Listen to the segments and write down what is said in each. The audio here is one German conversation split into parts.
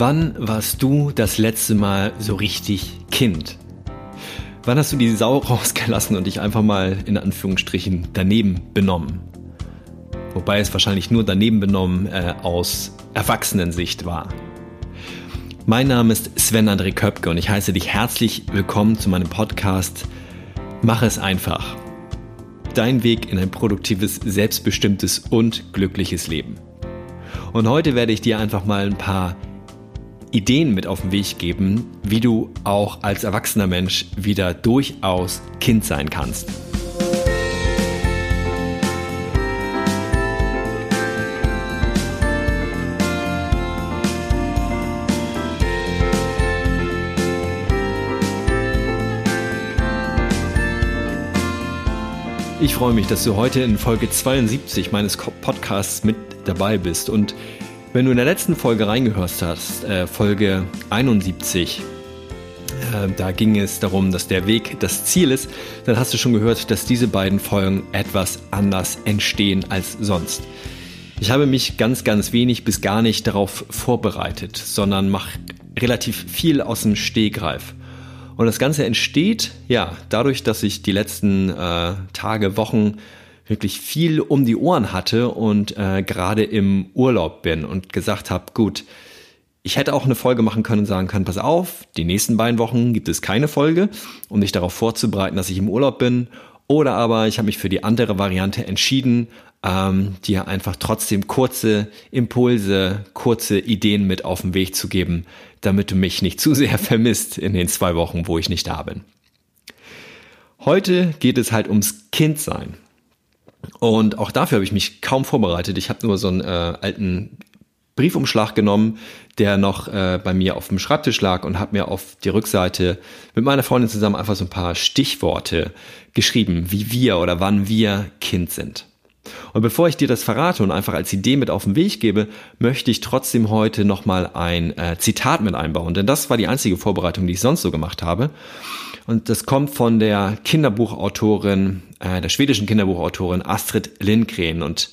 Wann warst du das letzte Mal so richtig Kind? Wann hast du die Sau rausgelassen und dich einfach mal in Anführungsstrichen daneben benommen? Wobei es wahrscheinlich nur daneben benommen äh, aus Erwachsenensicht war. Mein Name ist Sven André Köpke und ich heiße dich herzlich willkommen zu meinem Podcast Mach es einfach. Dein Weg in ein produktives, selbstbestimmtes und glückliches Leben. Und heute werde ich dir einfach mal ein paar Ideen mit auf den Weg geben, wie du auch als erwachsener Mensch wieder durchaus Kind sein kannst. Ich freue mich, dass du heute in Folge 72 meines Podcasts mit dabei bist und wenn du in der letzten Folge reingehört hast, äh, Folge 71, äh, da ging es darum, dass der Weg das Ziel ist, dann hast du schon gehört, dass diese beiden Folgen etwas anders entstehen als sonst. Ich habe mich ganz, ganz wenig bis gar nicht darauf vorbereitet, sondern mache relativ viel aus dem Stehgreif. Und das Ganze entsteht, ja, dadurch, dass ich die letzten äh, Tage, Wochen wirklich viel um die Ohren hatte und äh, gerade im Urlaub bin und gesagt habe, gut, ich hätte auch eine Folge machen können und sagen können, pass auf, die nächsten beiden Wochen gibt es keine Folge, um dich darauf vorzubereiten, dass ich im Urlaub bin. Oder aber ich habe mich für die andere Variante entschieden, ähm, dir einfach trotzdem kurze Impulse, kurze Ideen mit auf den Weg zu geben, damit du mich nicht zu sehr vermisst in den zwei Wochen, wo ich nicht da bin. Heute geht es halt ums Kindsein. Und auch dafür habe ich mich kaum vorbereitet. Ich habe nur so einen äh, alten Briefumschlag genommen, der noch äh, bei mir auf dem Schreibtisch lag und habe mir auf die Rückseite mit meiner Freundin zusammen einfach so ein paar Stichworte geschrieben, wie wir oder wann wir Kind sind. Und bevor ich dir das verrate und einfach als Idee mit auf den Weg gebe, möchte ich trotzdem heute nochmal ein äh, Zitat mit einbauen, denn das war die einzige Vorbereitung, die ich sonst so gemacht habe. Und das kommt von der Kinderbuchautorin, äh, der schwedischen Kinderbuchautorin Astrid Lindgren. Und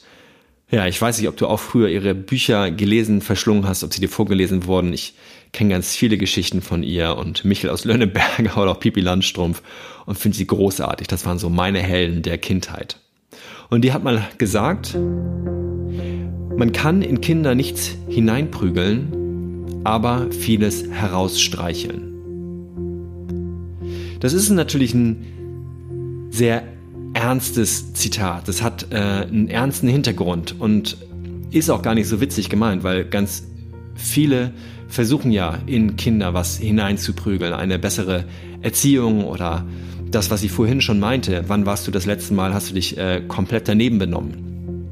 ja, ich weiß nicht, ob du auch früher ihre Bücher gelesen, verschlungen hast, ob sie dir vorgelesen wurden. Ich kenne ganz viele Geschichten von ihr und Michel aus Lönneberger oder auch Pipi Landstrumpf und finde sie großartig. Das waren so meine Helden der Kindheit. Und die hat mal gesagt, man kann in Kinder nichts hineinprügeln, aber vieles herausstreicheln. Das ist natürlich ein sehr ernstes Zitat. Das hat äh, einen ernsten Hintergrund und ist auch gar nicht so witzig gemeint, weil ganz viele versuchen ja in Kinder was hineinzuprügeln, eine bessere Erziehung oder das, was ich vorhin schon meinte. Wann warst du das letzte Mal, hast du dich äh, komplett daneben benommen?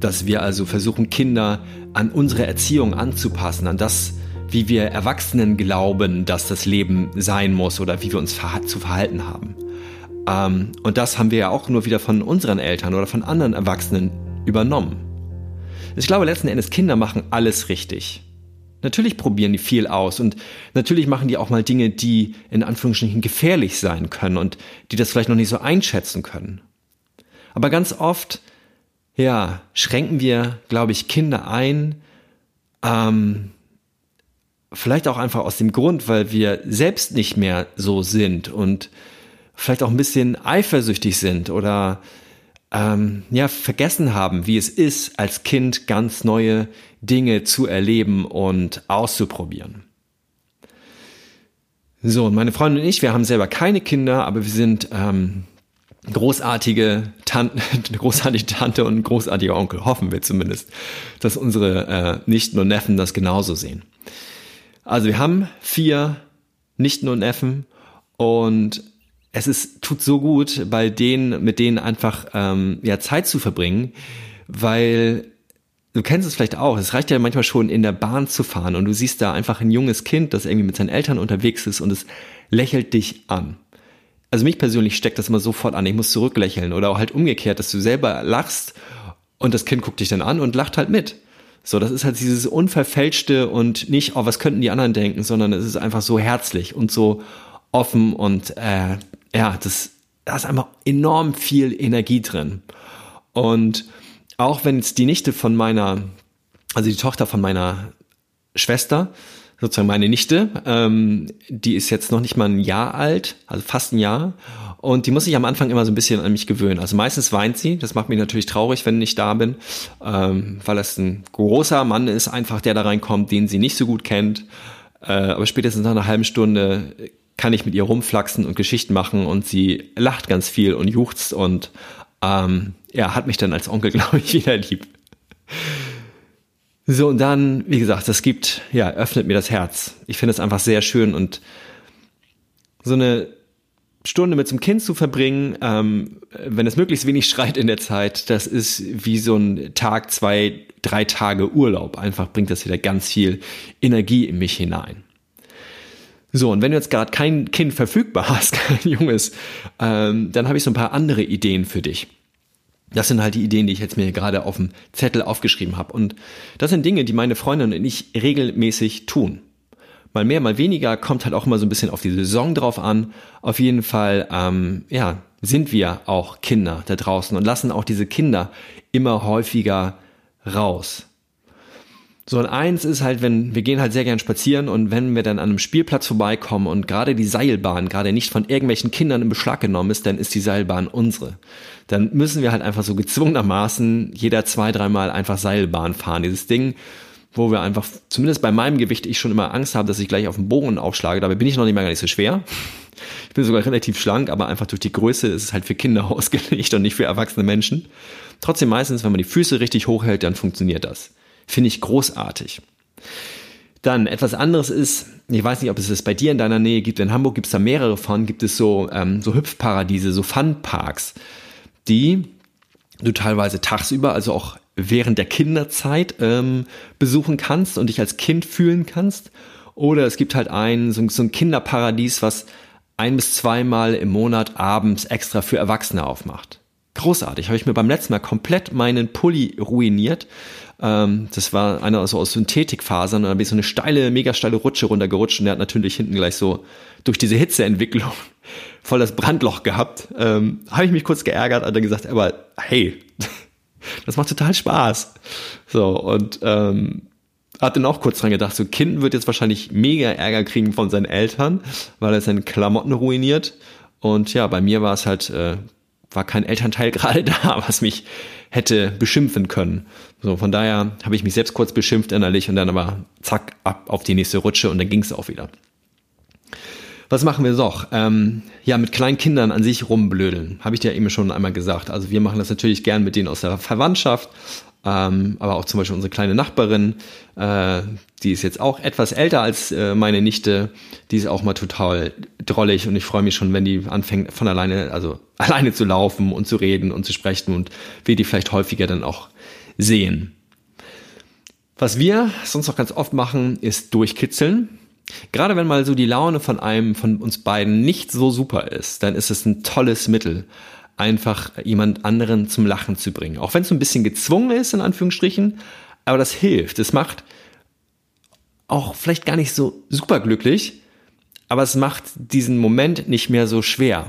Dass wir also versuchen, Kinder an unsere Erziehung anzupassen, an das, wie wir Erwachsenen glauben, dass das Leben sein muss oder wie wir uns zu verhalten haben. Ähm, und das haben wir ja auch nur wieder von unseren Eltern oder von anderen Erwachsenen übernommen. Ich glaube, letzten Endes Kinder machen alles richtig. Natürlich probieren die viel aus und natürlich machen die auch mal Dinge, die in Anführungsstrichen gefährlich sein können und die das vielleicht noch nicht so einschätzen können. Aber ganz oft, ja, schränken wir, glaube ich, Kinder ein, ähm, Vielleicht auch einfach aus dem Grund, weil wir selbst nicht mehr so sind und vielleicht auch ein bisschen eifersüchtig sind oder ähm, ja vergessen haben, wie es ist, als Kind ganz neue Dinge zu erleben und auszuprobieren. So, meine Freundin und ich, wir haben selber keine Kinder, aber wir sind ähm, großartige Tante, großartige Tante und großartiger Onkel, hoffen wir zumindest, dass unsere äh, Nichten und Neffen das genauso sehen. Also wir haben vier Nichten und Neffen und es ist, tut so gut, bei denen, mit denen einfach ähm, ja, Zeit zu verbringen, weil du kennst es vielleicht auch, es reicht ja manchmal schon in der Bahn zu fahren und du siehst da einfach ein junges Kind, das irgendwie mit seinen Eltern unterwegs ist und es lächelt dich an. Also mich persönlich steckt das immer sofort an, ich muss zurücklächeln oder auch halt umgekehrt, dass du selber lachst und das Kind guckt dich dann an und lacht halt mit. So, das ist halt dieses unverfälschte und nicht, oh, was könnten die anderen denken, sondern es ist einfach so herzlich und so offen und äh, ja, das, da ist einfach enorm viel Energie drin. Und auch wenn es die Nichte von meiner, also die Tochter von meiner Schwester, sozusagen meine Nichte, ähm, die ist jetzt noch nicht mal ein Jahr alt, also fast ein Jahr. Und die muss sich am Anfang immer so ein bisschen an mich gewöhnen. Also meistens weint sie, das macht mich natürlich traurig, wenn ich da bin, ähm, weil es ein großer Mann ist, einfach der da reinkommt, den sie nicht so gut kennt. Äh, aber spätestens nach einer halben Stunde kann ich mit ihr rumflaxen und Geschichten machen und sie lacht ganz viel und juchzt und ähm, ja, hat mich dann als Onkel, glaube ich, wieder lieb. So, und dann, wie gesagt, das gibt, ja, öffnet mir das Herz. Ich finde es einfach sehr schön und so eine Stunde mit so einem Kind zu verbringen, ähm, wenn es möglichst wenig schreit in der Zeit, das ist wie so ein Tag, zwei, drei Tage Urlaub. Einfach bringt das wieder ganz viel Energie in mich hinein. So, und wenn du jetzt gerade kein Kind verfügbar hast, kein junges, ähm, dann habe ich so ein paar andere Ideen für dich. Das sind halt die Ideen, die ich jetzt mir gerade auf dem Zettel aufgeschrieben habe. Und das sind Dinge, die meine Freundin und ich regelmäßig tun. Mal mehr, mal weniger, kommt halt auch immer so ein bisschen auf die Saison drauf an. Auf jeden Fall, ähm, ja, sind wir auch Kinder da draußen und lassen auch diese Kinder immer häufiger raus. So, und eins ist halt, wenn, wir gehen halt sehr gern spazieren und wenn wir dann an einem Spielplatz vorbeikommen und gerade die Seilbahn gerade nicht von irgendwelchen Kindern in Beschlag genommen ist, dann ist die Seilbahn unsere. Dann müssen wir halt einfach so gezwungenermaßen jeder zwei, dreimal einfach Seilbahn fahren. Dieses Ding, wo wir einfach, zumindest bei meinem Gewicht, ich schon immer Angst habe, dass ich gleich auf den Bogen aufschlage. Dabei bin ich noch nicht mal gar nicht so schwer. Ich bin sogar relativ schlank, aber einfach durch die Größe ist es halt für Kinder ausgelegt und nicht für erwachsene Menschen. Trotzdem meistens, wenn man die Füße richtig hochhält, dann funktioniert das. Finde ich großartig. Dann etwas anderes ist, ich weiß nicht, ob es das bei dir in deiner Nähe gibt. In Hamburg gibt es da mehrere von. Gibt es so ähm, so Hüpfparadiese, so Funparks, die du teilweise tagsüber, also auch während der Kinderzeit ähm, besuchen kannst und dich als Kind fühlen kannst. Oder es gibt halt ein so, so ein Kinderparadies, was ein bis zweimal im Monat abends extra für Erwachsene aufmacht. Großartig. Habe ich mir beim letzten Mal komplett meinen Pulli ruiniert, ähm, das war einer so aus Synthetikfasern und da bin ich so eine steile, mega steile Rutsche runtergerutscht und der hat natürlich hinten gleich so durch diese Hitzeentwicklung voll das Brandloch gehabt. Ähm, Habe ich mich kurz geärgert und dann gesagt, aber hey, das macht total Spaß. So, und ähm, hat dann auch kurz dran gedacht, so Kind wird jetzt wahrscheinlich mega Ärger kriegen von seinen Eltern, weil er seine Klamotten ruiniert. Und ja, bei mir war es halt, äh, war kein Elternteil gerade da, was mich hätte beschimpfen können. So, von daher habe ich mich selbst kurz beschimpft innerlich und dann aber zack, ab auf die nächste Rutsche und dann ging es auch wieder. Was machen wir noch? Ähm, ja, mit kleinen Kindern an sich rumblödeln, habe ich dir eben schon einmal gesagt. Also wir machen das natürlich gern mit denen aus der Verwandtschaft, ähm, aber auch zum Beispiel unsere kleine Nachbarin, äh, die ist jetzt auch etwas älter als äh, meine Nichte, die ist auch mal total drollig und ich freue mich schon, wenn die anfängt von alleine, also alleine zu laufen und zu reden und zu sprechen und wir die vielleicht häufiger dann auch sehen. Was wir sonst noch ganz oft machen, ist durchkitzeln. Gerade wenn mal so die Laune von einem von uns beiden nicht so super ist, dann ist es ein tolles Mittel, einfach jemand anderen zum Lachen zu bringen. Auch wenn es so ein bisschen gezwungen ist, in Anführungsstrichen, aber das hilft. Es macht auch vielleicht gar nicht so super glücklich, aber es macht diesen Moment nicht mehr so schwer.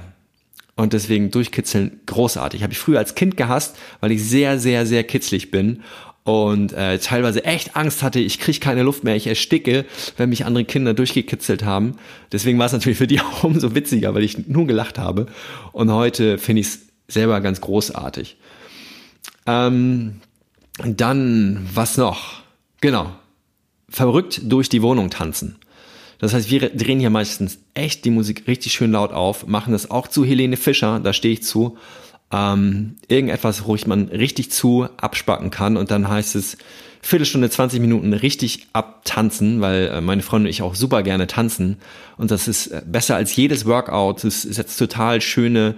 Und deswegen durchkitzeln großartig. Habe ich früher als Kind gehasst, weil ich sehr, sehr, sehr kitzlig bin und äh, teilweise echt Angst hatte, ich kriege keine Luft mehr, ich ersticke, wenn mich andere Kinder durchgekitzelt haben. Deswegen war es natürlich für die auch umso witziger, weil ich nur gelacht habe. Und heute finde ich es selber ganz großartig. Ähm, dann, was noch? Genau. Verrückt durch die Wohnung tanzen. Das heißt, wir drehen hier meistens echt die Musik richtig schön laut auf, machen das auch zu Helene Fischer, da stehe ich zu. Ähm, irgendetwas, wo ich man richtig zu abspacken kann und dann heißt es Viertelstunde, 20 Minuten richtig abtanzen, weil äh, meine Freunde und ich auch super gerne tanzen und das ist äh, besser als jedes Workout. Es setzt total schöne,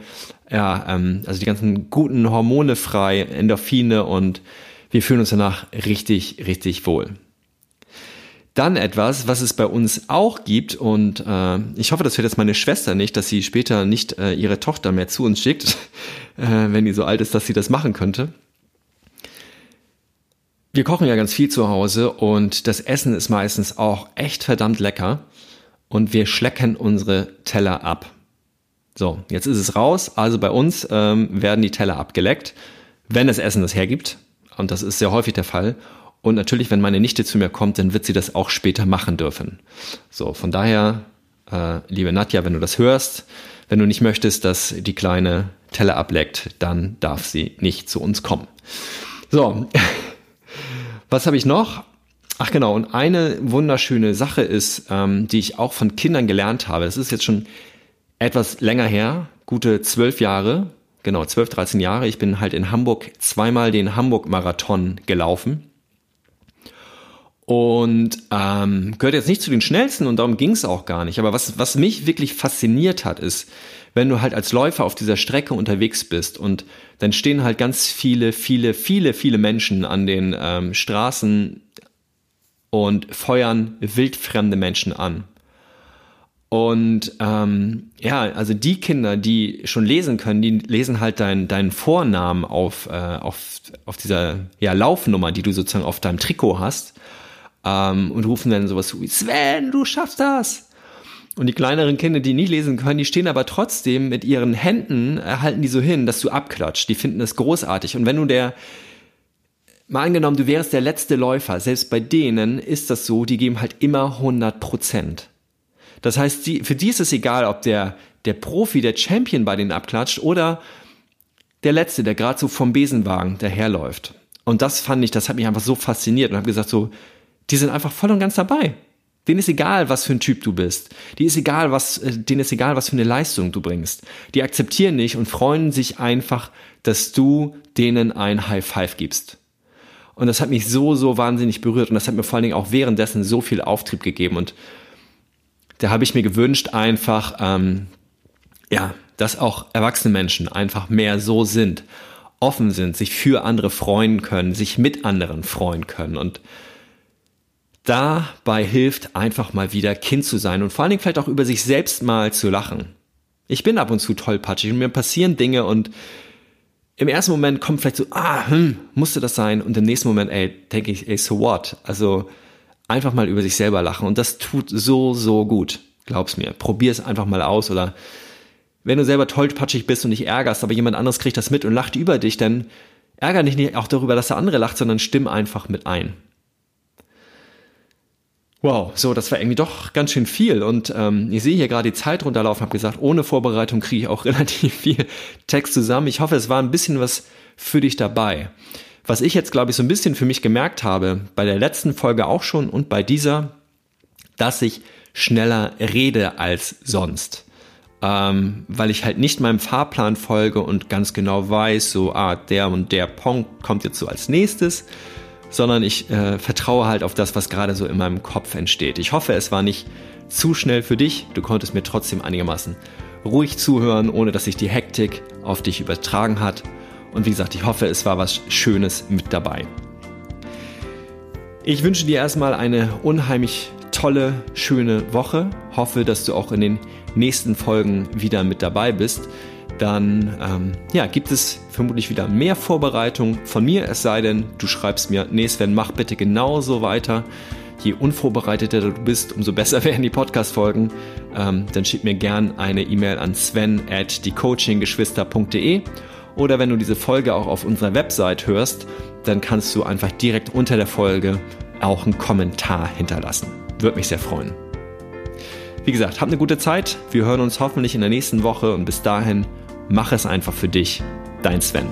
ja, ähm, also die ganzen guten Hormone frei, Endorphine und wir fühlen uns danach richtig, richtig wohl. Dann etwas, was es bei uns auch gibt und äh, ich hoffe, das hört jetzt meine Schwester nicht, dass sie später nicht äh, ihre Tochter mehr zu uns schickt, äh, wenn die so alt ist, dass sie das machen könnte. Wir kochen ja ganz viel zu Hause und das Essen ist meistens auch echt verdammt lecker und wir schlecken unsere Teller ab. So, jetzt ist es raus. Also bei uns ähm, werden die Teller abgeleckt, wenn das Essen das hergibt. Und das ist sehr häufig der Fall. Und natürlich, wenn meine Nichte zu mir kommt, dann wird sie das auch später machen dürfen. So, von daher, äh, liebe Nadja, wenn du das hörst, wenn du nicht möchtest, dass die kleine Teller ableckt, dann darf sie nicht zu uns kommen. So, was habe ich noch? Ach genau, und eine wunderschöne Sache ist, ähm, die ich auch von Kindern gelernt habe. Das ist jetzt schon etwas länger her, gute zwölf Jahre, genau, zwölf, dreizehn Jahre. Ich bin halt in Hamburg zweimal den Hamburg-Marathon gelaufen. Und ähm, gehört jetzt nicht zu den schnellsten und darum ging es auch gar nicht. Aber was, was mich wirklich fasziniert hat, ist, wenn du halt als Läufer auf dieser Strecke unterwegs bist und dann stehen halt ganz viele, viele, viele, viele Menschen an den ähm, Straßen und feuern wildfremde Menschen an. Und ähm, ja, also die Kinder, die schon lesen können, die lesen halt deinen deinen Vornamen auf, äh, auf, auf dieser ja, Laufnummer, die du sozusagen auf deinem Trikot hast ähm, und rufen dann sowas wie Sven, du schaffst das. Und die kleineren Kinder, die nicht lesen können, die stehen aber trotzdem mit ihren Händen, äh, halten die so hin, dass du abklatscht. Die finden das großartig. Und wenn du der, mal angenommen, du wärst der letzte Läufer, selbst bei denen ist das so, die geben halt immer 100 Prozent. Das heißt, die, für die ist es egal, ob der, der Profi, der Champion bei denen abklatscht oder der Letzte, der gerade so vom Besenwagen daherläuft. Und das fand ich, das hat mich einfach so fasziniert und habe gesagt so, die sind einfach voll und ganz dabei. Denen ist egal, was für ein Typ du bist. Die ist egal, was, äh, denen ist egal, was für eine Leistung du bringst. Die akzeptieren dich und freuen sich einfach, dass du denen ein High Five gibst. Und das hat mich so, so wahnsinnig berührt und das hat mir vor allen Dingen auch währenddessen so viel Auftrieb gegeben und da habe ich mir gewünscht einfach, ähm, ja, dass auch erwachsene Menschen einfach mehr so sind, offen sind, sich für andere freuen können, sich mit anderen freuen können und dabei hilft einfach mal wieder Kind zu sein und vor allen Dingen vielleicht auch über sich selbst mal zu lachen. Ich bin ab und zu tollpatschig und mir passieren Dinge und im ersten Moment kommt vielleicht so, ah, hm, musste das sein? Und im nächsten Moment, ey, denke ich, ey, so what? Also einfach mal über sich selber lachen und das tut so, so gut. Glaub's mir. Probier es einfach mal aus oder wenn du selber tollpatschig bist und dich ärgerst, aber jemand anderes kriegt das mit und lacht über dich, dann ärger dich nicht auch darüber, dass der andere lacht, sondern stimm einfach mit ein. Wow, so, das war irgendwie doch ganz schön viel. Und ähm, ich sehe hier gerade die Zeit runterlaufen, habe gesagt, ohne Vorbereitung kriege ich auch relativ viel Text zusammen. Ich hoffe, es war ein bisschen was für dich dabei. Was ich jetzt, glaube ich, so ein bisschen für mich gemerkt habe, bei der letzten Folge auch schon und bei dieser, dass ich schneller rede als sonst. Ähm, weil ich halt nicht meinem Fahrplan folge und ganz genau weiß, so, ah, der und der Punkt kommt jetzt so als nächstes, sondern ich äh, vertraue halt auf das, was gerade so in meinem Kopf entsteht. Ich hoffe, es war nicht zu schnell für dich. Du konntest mir trotzdem einigermaßen ruhig zuhören, ohne dass sich die Hektik auf dich übertragen hat. Und wie gesagt, ich hoffe, es war was Schönes mit dabei. Ich wünsche dir erstmal eine unheimlich tolle, schöne Woche. Hoffe, dass du auch in den nächsten Folgen wieder mit dabei bist dann ähm, ja, gibt es vermutlich wieder mehr Vorbereitung von mir, es sei denn, du schreibst mir, nee Sven, mach bitte genauso weiter. Je unvorbereiteter du bist, umso besser werden die Podcast-Folgen. Ähm, dann schick mir gern eine E-Mail an sven at diecoachinggeschwister.de oder wenn du diese Folge auch auf unserer Website hörst, dann kannst du einfach direkt unter der Folge auch einen Kommentar hinterlassen. Würde mich sehr freuen. Wie gesagt, hab eine gute Zeit. Wir hören uns hoffentlich in der nächsten Woche und bis dahin Mach es einfach für dich. Dein Sven.